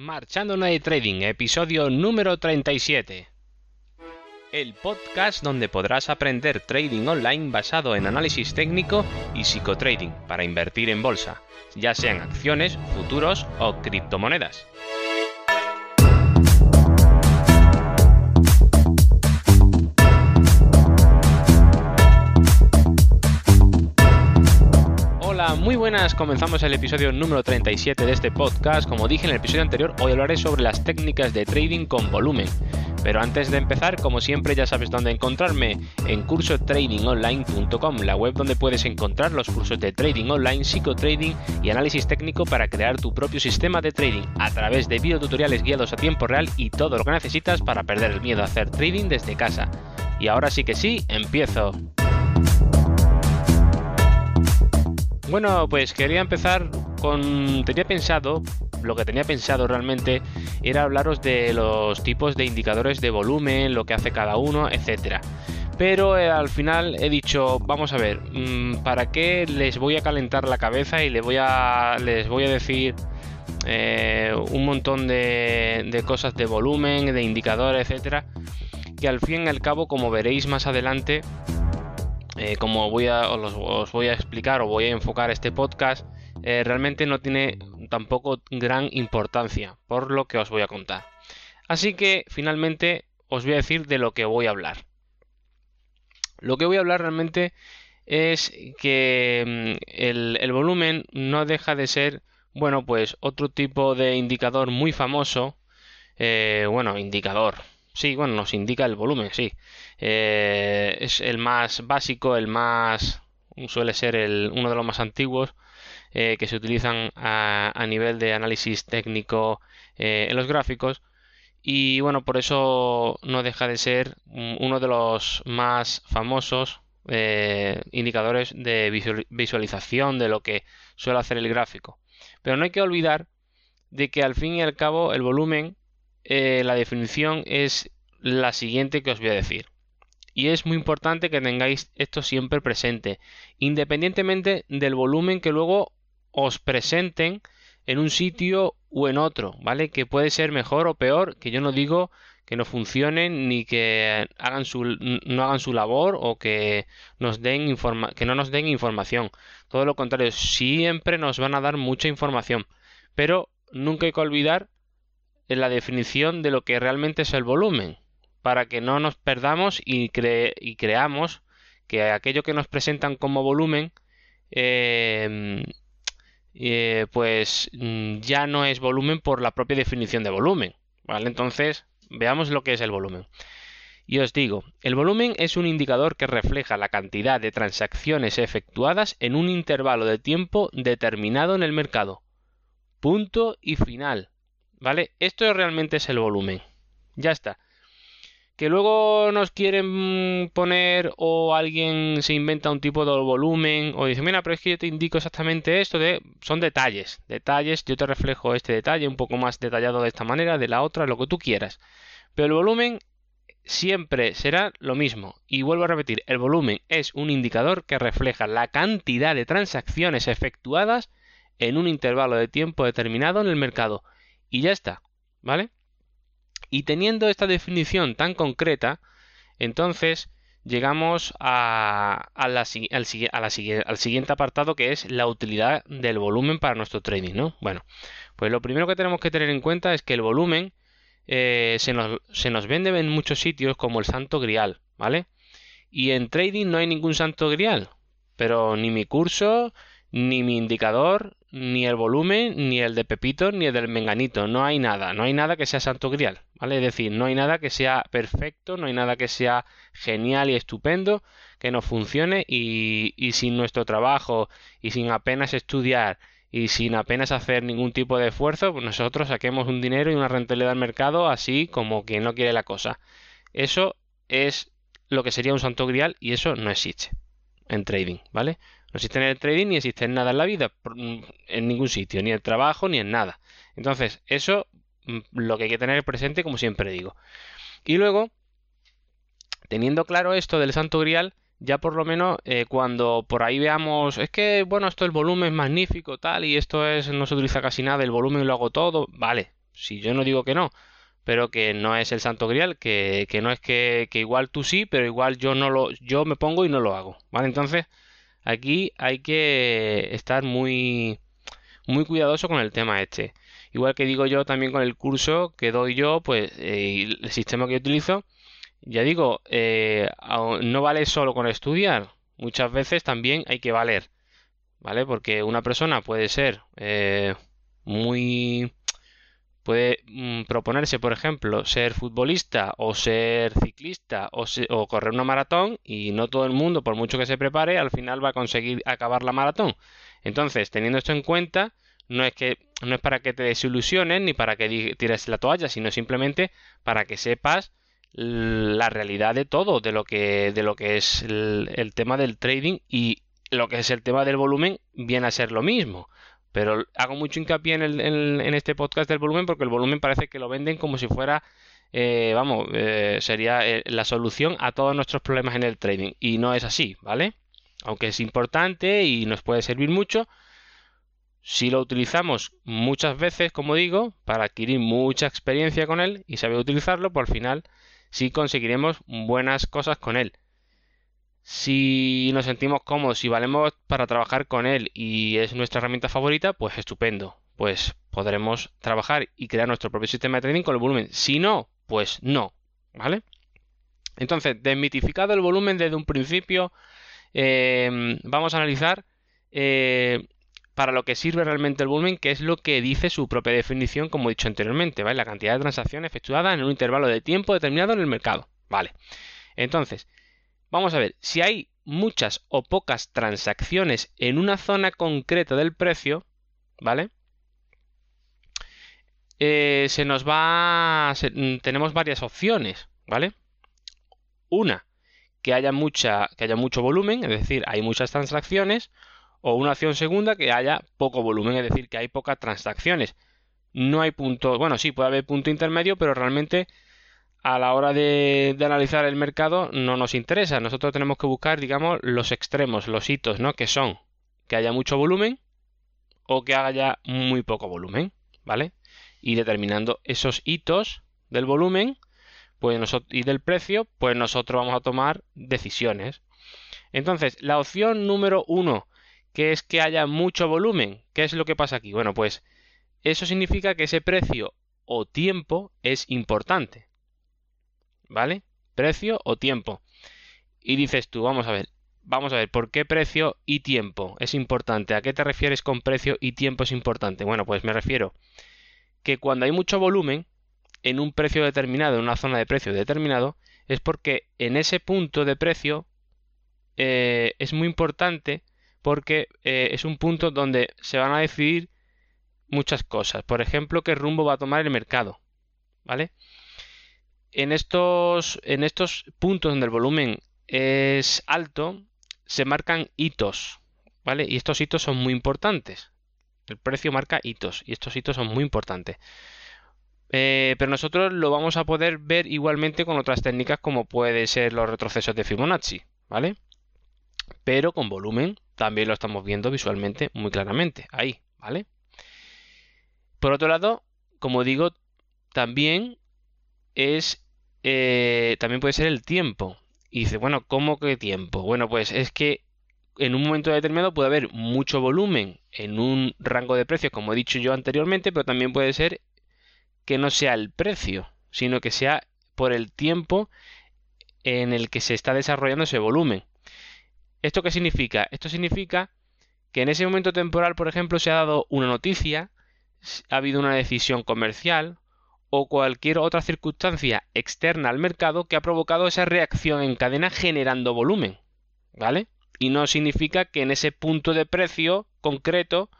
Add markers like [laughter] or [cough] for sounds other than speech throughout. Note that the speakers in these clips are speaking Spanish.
Marchando Night Trading, episodio número 37. El podcast donde podrás aprender trading online basado en análisis técnico y psicotrading para invertir en bolsa, ya sean acciones, futuros o criptomonedas. Muy buenas. Comenzamos el episodio número 37 de este podcast. Como dije en el episodio anterior, hoy hablaré sobre las técnicas de trading con volumen. Pero antes de empezar, como siempre, ya sabes dónde encontrarme en cursotradingonline.com, la web donde puedes encontrar los cursos de trading online, psicotrading y análisis técnico para crear tu propio sistema de trading a través de videotutoriales guiados a tiempo real y todo lo que necesitas para perder el miedo a hacer trading desde casa. Y ahora sí que sí, empiezo. Bueno, pues quería empezar con... Tenía pensado, lo que tenía pensado realmente era hablaros de los tipos de indicadores de volumen, lo que hace cada uno, etcétera. Pero eh, al final he dicho, vamos a ver, mm, ¿para qué les voy a calentar la cabeza y les voy a, les voy a decir eh, un montón de, de cosas de volumen, de indicadores, etcétera? Que al fin y al cabo, como veréis más adelante, eh, como voy a, os, voy a explicar o voy a enfocar este podcast, eh, realmente no tiene tampoco gran importancia por lo que os voy a contar. Así que finalmente os voy a decir de lo que voy a hablar. Lo que voy a hablar realmente es que mm, el, volumen no deja de ser, bueno, pues otro tipo de indicador muy famoso. Eh, bueno, indicador, Sí, bueno, nos indica el volumen, sí. Eh, es el más básico, el más... suele ser el, uno de los más antiguos eh, que se utilizan a, nivel de análisis técnico eh, en los gráficos. Y bueno, por eso no deja de ser uno de los más famosos indicadores de visualización de lo que suele hacer el gráfico. Pero no hay que olvidar de que al fin y al cabo el volumen eh, la definición es la siguiente que os voy a decir. Y es muy importante que tengáis esto siempre presente, independientemente del volumen que luego os presenten en un sitio o en otro, ¿vale? Que puede ser mejor o peor, que yo no digo que no funcionen ni que hagan su, no hagan su labor o que nos den que no nos den información. Todo lo contrario, siempre nos van a dar mucha información, pero nunca hay que olvidar la definición de lo que realmente es el volumen, para que no nos perdamos y, creamos que aquello que nos presentan como volumen, em, eh, pues mm, ya no es volumen por la propia definición de volumen. ¿vale? Entonces, veamos lo que es el volumen. Y os digo, el volumen es un indicador que refleja la cantidad de transacciones efectuadas en un intervalo de tiempo determinado en el mercado. Punto y final. ¿Vale? Esto realmente es el volumen. Ya está. Que luego nos quieren poner o alguien se inventa un tipo de volumen o dice, mira, pero es que yo te indico exactamente esto de... Son detalles, detalles, yo te reflejo este detalle un poco más detallado de esta manera, de la otra, lo que tú quieras. Pero el volumen siempre será lo mismo. Y vuelvo a repetir, el volumen es un indicador que refleja la cantidad de transacciones efectuadas en un intervalo de tiempo determinado en el mercado y ya está, ¿vale? Y teniendo esta definición tan concreta, entonces llegamos a, al, siguiente apartado que es la utilidad del volumen para nuestro trading, ¿no? Bueno, pues lo primero que tenemos que tener en cuenta es que el volumen eh, se, nos, se nos vende en muchos sitios como el santo grial, ¿vale? Y en trading no hay ningún santo grial, pero ni mi curso, ni mi indicador, ni el volumen, ni el de Pepito, ni el del Menganito. No hay nada, no hay nada que sea santo grial, ¿vale? Es decir, no hay nada que sea perfecto, no hay nada que sea genial y estupendo, que nos funcione y, sin nuestro trabajo y sin apenas estudiar y sin apenas hacer ningún tipo de esfuerzo, pues nosotros saquemos un dinero y una rentabilidad al mercado así como quien no quiere la cosa. Eso es lo que sería un santo grial y eso no existe en trading, ¿vale? No existe en el trading ni existe en nada en la vida, en ningún sitio, ni en el trabajo ni en nada. Entonces, eso lo que hay que tener presente, como siempre digo. Y luego, teniendo claro esto del Santo Grial, ya por lo menos eh, cuando por ahí veamos, es que, bueno, esto el volumen es magnífico, tal, y esto es, no se utiliza casi nada, el volumen lo hago todo, vale, Si yo no digo que no, pero que no es el santo grial, que, no es que, que, igual tú sí, pero igual yo no lo, yo me pongo y no lo hago, ¿vale? Entonces, aquí hay que estar muy, muy cuidadoso con el tema este. Igual que digo yo también con el curso que doy yo, pues eh, el sistema que utilizo, ya digo, eh, no vale solo con estudiar, muchas veces también hay que valer, ¿vale? Porque una persona puede ser eh, muy... puede mm, proponerse, por ejemplo, ser futbolista o ser ciclista o, o correr una maratón y no todo el mundo, por mucho que se prepare, al final va a conseguir acabar la maratón. Entonces, teniendo esto en cuenta, no es que no es para que te desilusiones ni para que tires la toalla, sino simplemente para que sepas la realidad de todo, de lo que, de lo que es el, tema del trading y lo que es el tema del volumen viene a ser lo mismo. Pero hago mucho hincapié en, el, en, este podcast del volumen porque el volumen parece que lo venden como si fuera, eh, vamos, eh, sería eh, la solución a todos nuestros problemas en el trading. Y no es así, ¿vale? Aunque es importante y nos puede servir mucho, si lo utilizamos muchas veces, como digo, para adquirir mucha experiencia con él y saber utilizarlo, pues al final sí conseguiremos buenas cosas con él. Si nos sentimos cómodos, y valemos para trabajar con él y es nuestra herramienta favorita, pues estupendo. Pues podremos trabajar y crear nuestro propio sistema de trading con el volumen. Si no, pues no. ¿Vale? Entonces, desmitificado el volumen desde un principio, eh, vamos a analizar eh, para lo que sirve realmente el volumen, que es lo que dice su propia definición, como he dicho anteriormente, ¿vale? La cantidad de transacciones efectuadas en un intervalo de tiempo determinado en el mercado, ¿vale? Entonces, vamos a ver, si hay muchas o pocas transacciones en una zona concreta del precio, ¿vale? Eh, se nos va... tenemos varias opciones, ¿vale? Una, que haya, mucha, que haya mucho volumen, es decir, hay muchas transacciones, o una opción segunda que haya poco volumen, es decir, que hay pocas transacciones. No hay punto, bueno, sí puede haber punto intermedio, pero realmente a la hora de, analizar el mercado no nos interesa. Nosotros tenemos que buscar, digamos, los extremos, los hitos, ¿no? Que son que haya mucho volumen o que haya muy poco volumen, ¿vale? Y determinando esos hitos del volumen pues y del precio, pues nosotros vamos a tomar decisiones. Entonces, la opción número uno que es que haya mucho volumen. ¿Qué es lo que pasa aquí? Bueno, pues eso significa que ese precio o tiempo es importante. ¿Vale? Precio o tiempo. Y dices tú, vamos a ver, vamos a ver, ¿por qué precio y tiempo es importante? ¿A qué te refieres con precio y tiempo es importante? Bueno, pues me refiero que cuando hay mucho volumen en un precio determinado, en una zona de precio determinado, es porque en ese punto de precio eh, es muy importante porque eh, es un punto donde se van a decidir muchas cosas. Por ejemplo, qué rumbo va a tomar el mercado. ¿Vale? En estos, en estos puntos donde el volumen es alto, se marcan hitos. ¿Vale? Y estos hitos son muy importantes. El precio marca hitos y estos hitos son muy importantes. Eh, pero nosotros lo vamos a poder ver igualmente con otras técnicas como puede ser los retrocesos de Fibonacci, ¿vale? Pero con volumen también lo estamos viendo visualmente muy claramente ahí, ¿vale? Por otro lado, como digo, también es eh, también puede ser el tiempo. Y dice, bueno, ¿cómo que tiempo? Bueno, pues es que en un momento determinado puede haber mucho volumen en un rango de precios, como he dicho yo anteriormente, pero también puede ser que no sea el precio, sino que sea por el tiempo en el que se está desarrollando ese volumen. ¿Esto qué significa? Esto significa que en ese momento temporal, por ejemplo, se ha dado una noticia, ha habido una decisión comercial o cualquier otra circunstancia externa al mercado que ha provocado esa reacción en cadena generando volumen. ¿Vale? Y no significa que en ese punto de precio concreto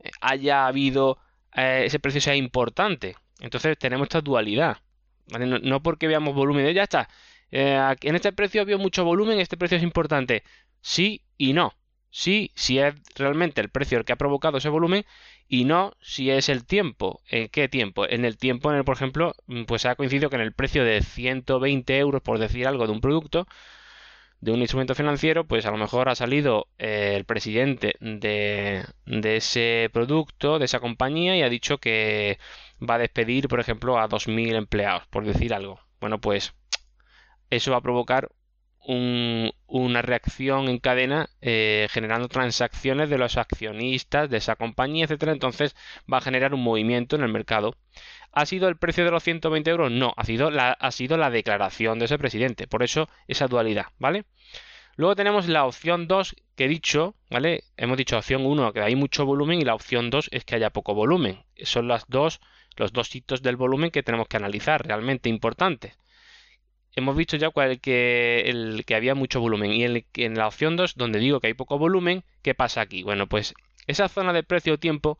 eh, haya habido eh, ese precio sea importante. Entonces tenemos esta dualidad. No, porque veamos volumen de ya está. Eh, en este precio había mucho volumen, este precio es importante. Sí y no. Sí, si es realmente el precio el que ha provocado ese volumen y no si es el tiempo. ¿En qué tiempo? En el tiempo en el, por ejemplo, mm, pues ha coincidido que en el precio de 120 euros, por decir algo, de un producto, de un instrumento financiero, pues a lo mejor ha salido eh, el presidente de, de ese producto, de esa compañía, y ha dicho que va a despedir, por ejemplo, a 2.000 empleados, por decir algo. Bueno, pues eso va a provocar una reacción en cadena eh, generando transacciones de los accionistas de esa compañía, etcétera. Entonces va a generar un movimiento en el mercado. ¿Ha sido el precio de los 120 euros? No, ha sido la, ha sido la declaración de ese presidente. Por eso esa dualidad, ¿vale? Luego tenemos la opción 2 que he dicho, ¿vale? Hemos dicho opción 1 que hay mucho volumen y la opción 2 es que haya poco volumen. Son las dos, los dos hitos del volumen que tenemos que analizar, realmente importantes hemos visto ya cuál, que, el, que había mucho volumen. Y en, la opción 2, donde digo que hay poco volumen, ¿qué pasa aquí? Bueno, pues esa zona de precio tiempo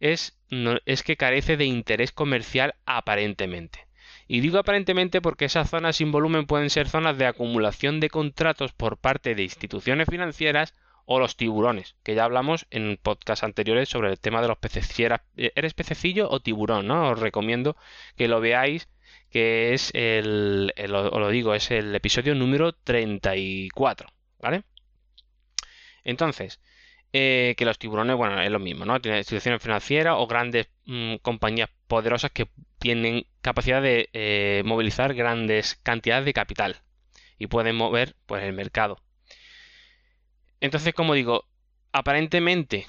es, es que carece de interés comercial aparentemente. Y digo aparentemente porque esas zonas sin volumen pueden ser zonas de acumulación de contratos por parte de instituciones financieras o los tiburones, que ya hablamos en podcast anteriores sobre el tema de los peces. Si eres pececillo o tiburón, ¿no? Os recomiendo que lo veáis que es el, os lo digo, es el episodio número 34, ¿vale? Entonces, eh, que los tiburones, bueno, es lo mismo, ¿no? Tienen instituciones financieras o grandes mm, compañías poderosas que tienen capacidad de eh, movilizar grandes cantidades de capital y pueden mover, pues, el mercado. Entonces, como digo, aparentemente,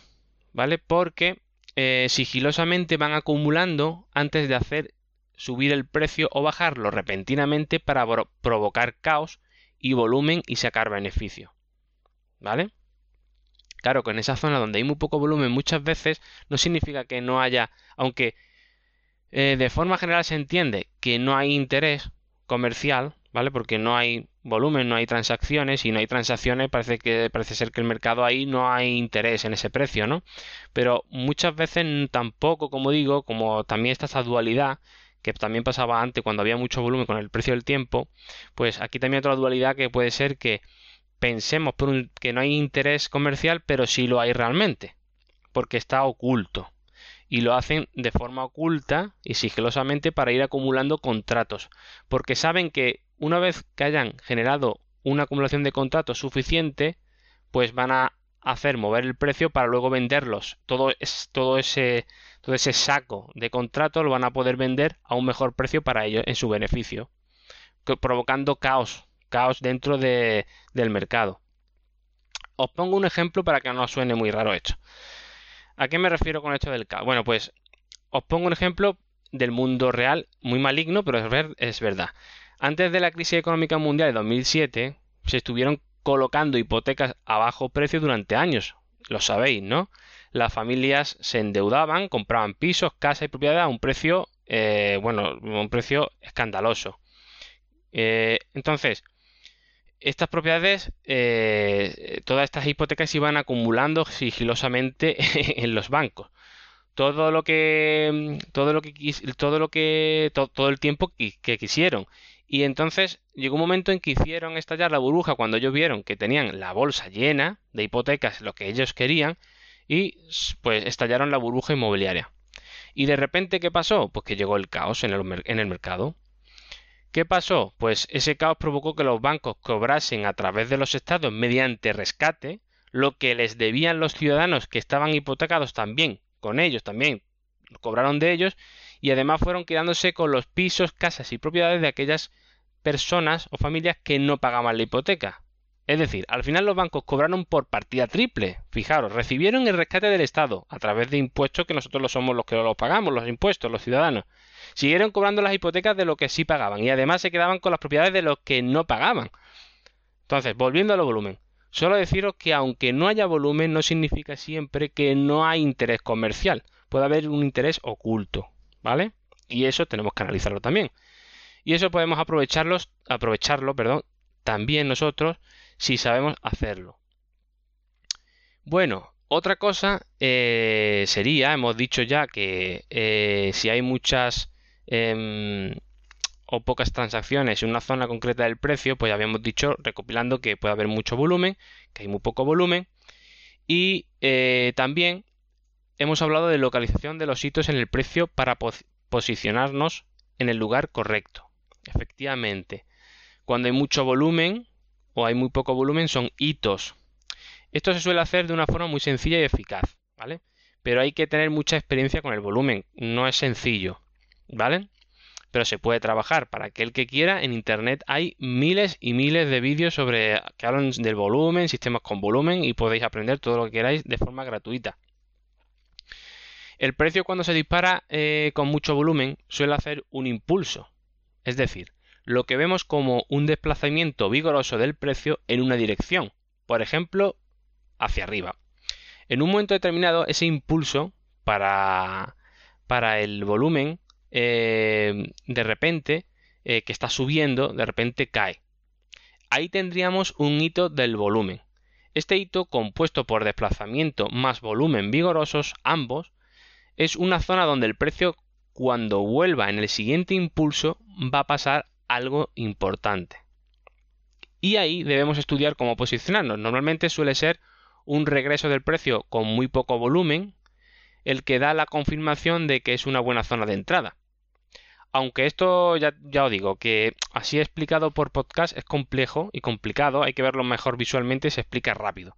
¿vale? Porque eh, sigilosamente van acumulando antes de hacer subir el precio o bajarlo repentinamente para provocar caos y volumen y sacar beneficio. ¿Vale? Claro que en esa zona donde hay muy poco volumen muchas veces no significa que no haya, aunque eh, de forma general se entiende que no hay interés comercial, ¿vale? Porque no hay volumen, no hay transacciones y no hay transacciones parece que parece ser que el mercado ahí no hay interés en ese precio, ¿no? Pero muchas veces tampoco, como digo, como también está esa dualidad que también pasaba antes cuando había mucho volumen con el precio del tiempo, pues aquí también otra dualidad que puede ser que pensemos que no hay interés comercial, pero sí lo hay realmente, porque está oculto. Y lo hacen de forma oculta y sigilosamente para ir acumulando contratos, porque saben que una vez que hayan generado una acumulación de contratos suficiente, pues van a hacer mover el precio para luego venderlos. Todo, es, todo, ese, todo ese saco de contratos lo van a poder vender a un mejor precio para ellos en su beneficio, provocando caos, caos dentro de, del mercado. Os pongo un ejemplo para que no os suene muy raro esto. ¿A qué me refiero con esto del caos? Bueno, pues os pongo un ejemplo del mundo real, muy maligno, pero es verdad. Antes de la crisis económica mundial de 2007, se estuvieron colocando hipotecas a bajo precio durante años. Lo sabéis, ¿no? Las familias se endeudaban, compraban pisos, casas y propiedades a un precio, eh, bueno, un precio escandaloso. Eh, entonces, estas propiedades, eh, todas estas hipotecas iban acumulando sigilosamente [laughs] en los bancos. Todo lo que, todo lo que, todo lo que, todo el tiempo que quisieron y entonces llegó un momento en que hicieron estallar la burbuja cuando ellos vieron que tenían la bolsa llena de hipotecas, lo que ellos querían, y pues estallaron la burbuja inmobiliaria. Y de repente, ¿qué pasó? Pues que llegó el caos en el, mercado. ¿Qué pasó? Pues ese caos provocó que los bancos cobrasen a través de los estados mediante rescate lo que les debían los ciudadanos que estaban hipotecados también, con ellos también cobraron de ellos y además fueron quedándose con los pisos, casas y propiedades de aquellas personas o familias que no pagaban la hipoteca. Es decir, al final los bancos cobraron por partida triple. Fijaros, recibieron el rescate del Estado a través de impuestos que nosotros lo somos los que los pagamos, los impuestos, los ciudadanos. Siguieron cobrando las hipotecas de lo que sí pagaban y además se quedaban con las propiedades de los que no pagaban. Entonces, volviendo a los volumen. Solo deciros que aunque no haya volumen no significa siempre que no hay interés comercial. Puede haber un interés oculto. ¿vale? Y eso tenemos que analizarlo también. Y eso podemos aprovecharlos, aprovecharlo, perdón, también nosotros si sabemos hacerlo. Bueno, otra cosa eh, sería, hemos dicho ya que eh, si hay muchas em, o pocas transacciones en una zona concreta del precio, pues habíamos dicho, recopilando que puede haber mucho volumen, que hay muy poco volumen. Y eh, también hemos hablado de localización de los hitos en el precio para posicionarnos en el lugar correcto. Efectivamente, cuando hay mucho volumen o hay muy poco volumen son hitos. Esto se suele hacer de una forma muy sencilla y eficaz, ¿vale? Pero hay que tener mucha experiencia con el volumen, no es sencillo. ¿vale? Pero se puede trabajar para aquel que quiera. En internet hay miles y miles de vídeos sobre que hablan del volumen, sistemas con volumen y podéis aprender todo lo que queráis de forma gratuita. El precio cuando se dispara eh, con mucho volumen suele hacer un impulso, es decir, lo que vemos como un desplazamiento vigoroso del precio en una dirección, por ejemplo, hacia arriba. En un momento determinado, ese impulso para, para el volumen, eh, de repente, eh, que está subiendo, de repente cae. Ahí tendríamos un hito del volumen. Este hito, compuesto por desplazamiento más volumen vigorosos, ambos, es una zona donde el precio cuando vuelva en el siguiente impulso va a pasar algo importante. Y ahí debemos estudiar cómo posicionarnos. Normalmente suele ser un regreso del precio con muy poco volumen el que da la confirmación de que es una buena zona de entrada. Aunque esto ya, ya os digo que así explicado por podcast es complejo y complicado, hay que verlo mejor visualmente y se explica rápido.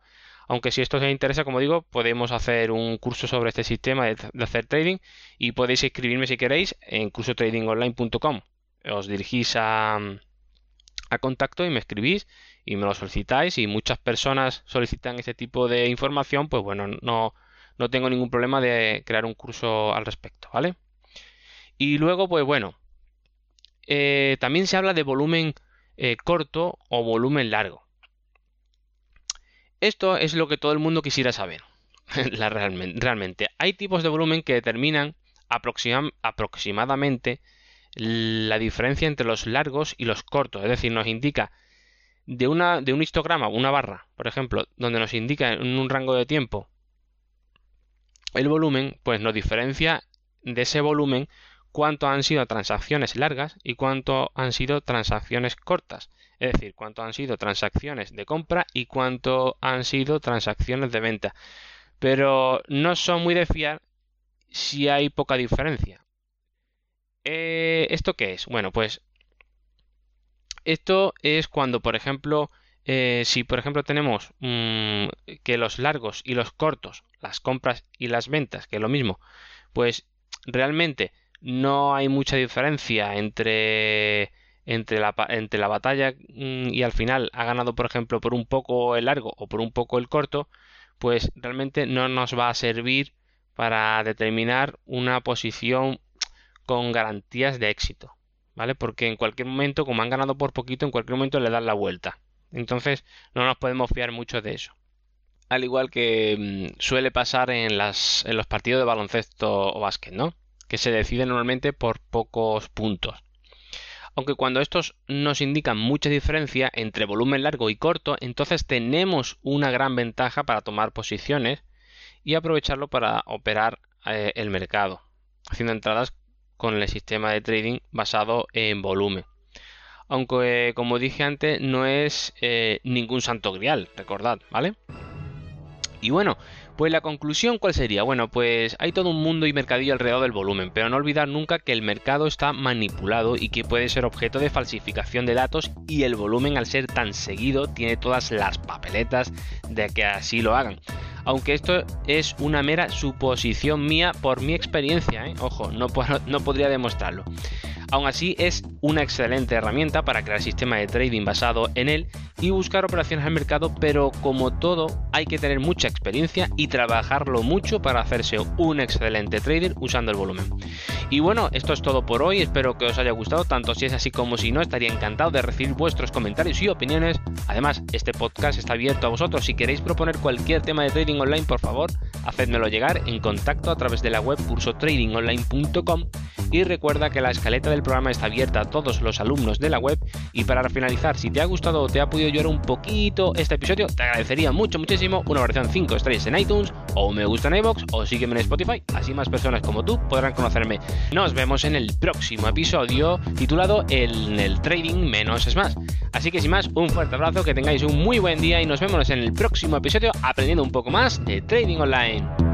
Aunque si esto os interesa, como digo, podemos hacer un curso sobre este sistema de, hacer trading y podéis escribirme si queréis en cursotradingonline.com. Os dirigís a, a contacto y me escribís y me lo solicitáis y muchas personas solicitan ese tipo de información, pues bueno, no, no tengo ningún problema de crear un curso al respecto, ¿vale? Y luego, pues bueno, eh, también se habla de volumen eh, corto o volumen largo. Esto es lo que todo el mundo quisiera saber. [laughs] realmente, Hay tipos de volumen que determinan aproximadamente la diferencia entre los largos y los cortos. Es decir, nos indica de, una, de un histograma, una barra, por ejemplo, donde nos indica en un rango de tiempo el volumen, pues nos diferencia de ese volumen cuánto han sido transacciones largas y cuánto han sido transacciones cortas. Es decir, cuánto han sido transacciones de compra y cuánto han sido transacciones de venta. Pero no son muy de fiar si hay poca diferencia. Eh, ¿Esto qué es? Bueno, pues esto es cuando, por ejemplo, eh, si por ejemplo tenemos mm, que los largos y los cortos, las compras y las ventas, que es lo mismo, pues realmente no hay mucha diferencia entre entre la, entre la batalla mm, y al final ha ganado, por ejemplo, por un poco el largo o por un poco el corto, pues realmente no nos va a servir para determinar una posición con garantías de éxito, ¿vale? Porque en cualquier momento, como han ganado por poquito, en cualquier momento le dan la vuelta. Entonces, no nos podemos fiar mucho de eso. Al igual que mm, suele pasar en, los partidos de baloncesto o básquet, ¿no? Que se deciden normalmente por pocos puntos aunque cuando estos nos indican mucha diferencia entre volumen largo y corto, entonces tenemos una gran ventaja para tomar posiciones y aprovecharlo para operar eh, el mercado, haciendo entradas con el sistema de trading basado en volumen. Aunque, como dije antes, no es eh, ningún santo grial, recordad, ¿vale? Y bueno, pues la conclusión, ¿cuál sería? Bueno, pues hay todo un mundo y mercadillo alrededor del volumen, pero no olvidar nunca que el mercado está manipulado y que puede ser objeto de falsificación de datos y el volumen al ser tan seguido tiene todas las papeletas de que así lo hagan. Aunque esto es una mera suposición mía por mi experiencia, ¿eh? ojo, no, [laughs] no podría demostrarlo. Aún así es una excelente herramienta para crear sistema de trading basado en él y buscar operaciones al mercado, pero como todo hay que tener mucha experiencia y trabajarlo mucho para hacerse un excelente trader usando el volumen. Y bueno, esto es todo por hoy, espero que os haya gustado, tanto si es así como si no, estaría encantado de recibir vuestros comentarios y opiniones. Además, este podcast está abierto a vosotros, si queréis proponer cualquier tema de trading online, por favor, hacedmelo llegar en contacto a través de la web cursotradingonline.com y recuerda que la escaleta del programa está abierta a todos los alumnos de la web y para finalizar, si te ha gustado o te ha podido ayudar un poquito este episodio, te agradecería mucho, muchísimo una oración 5 estrellas en iTunes o un me gusta en iVoox o sígueme en Spotify, así más personas como tú podrán conocerme. Nos vemos en el próximo episodio titulado El, el Trading Menos es Más. Así que sin más, un fuerte abrazo, que tengáis un muy buen día y nos vemos en el próximo episodio aprendiendo un poco más de Trading Online.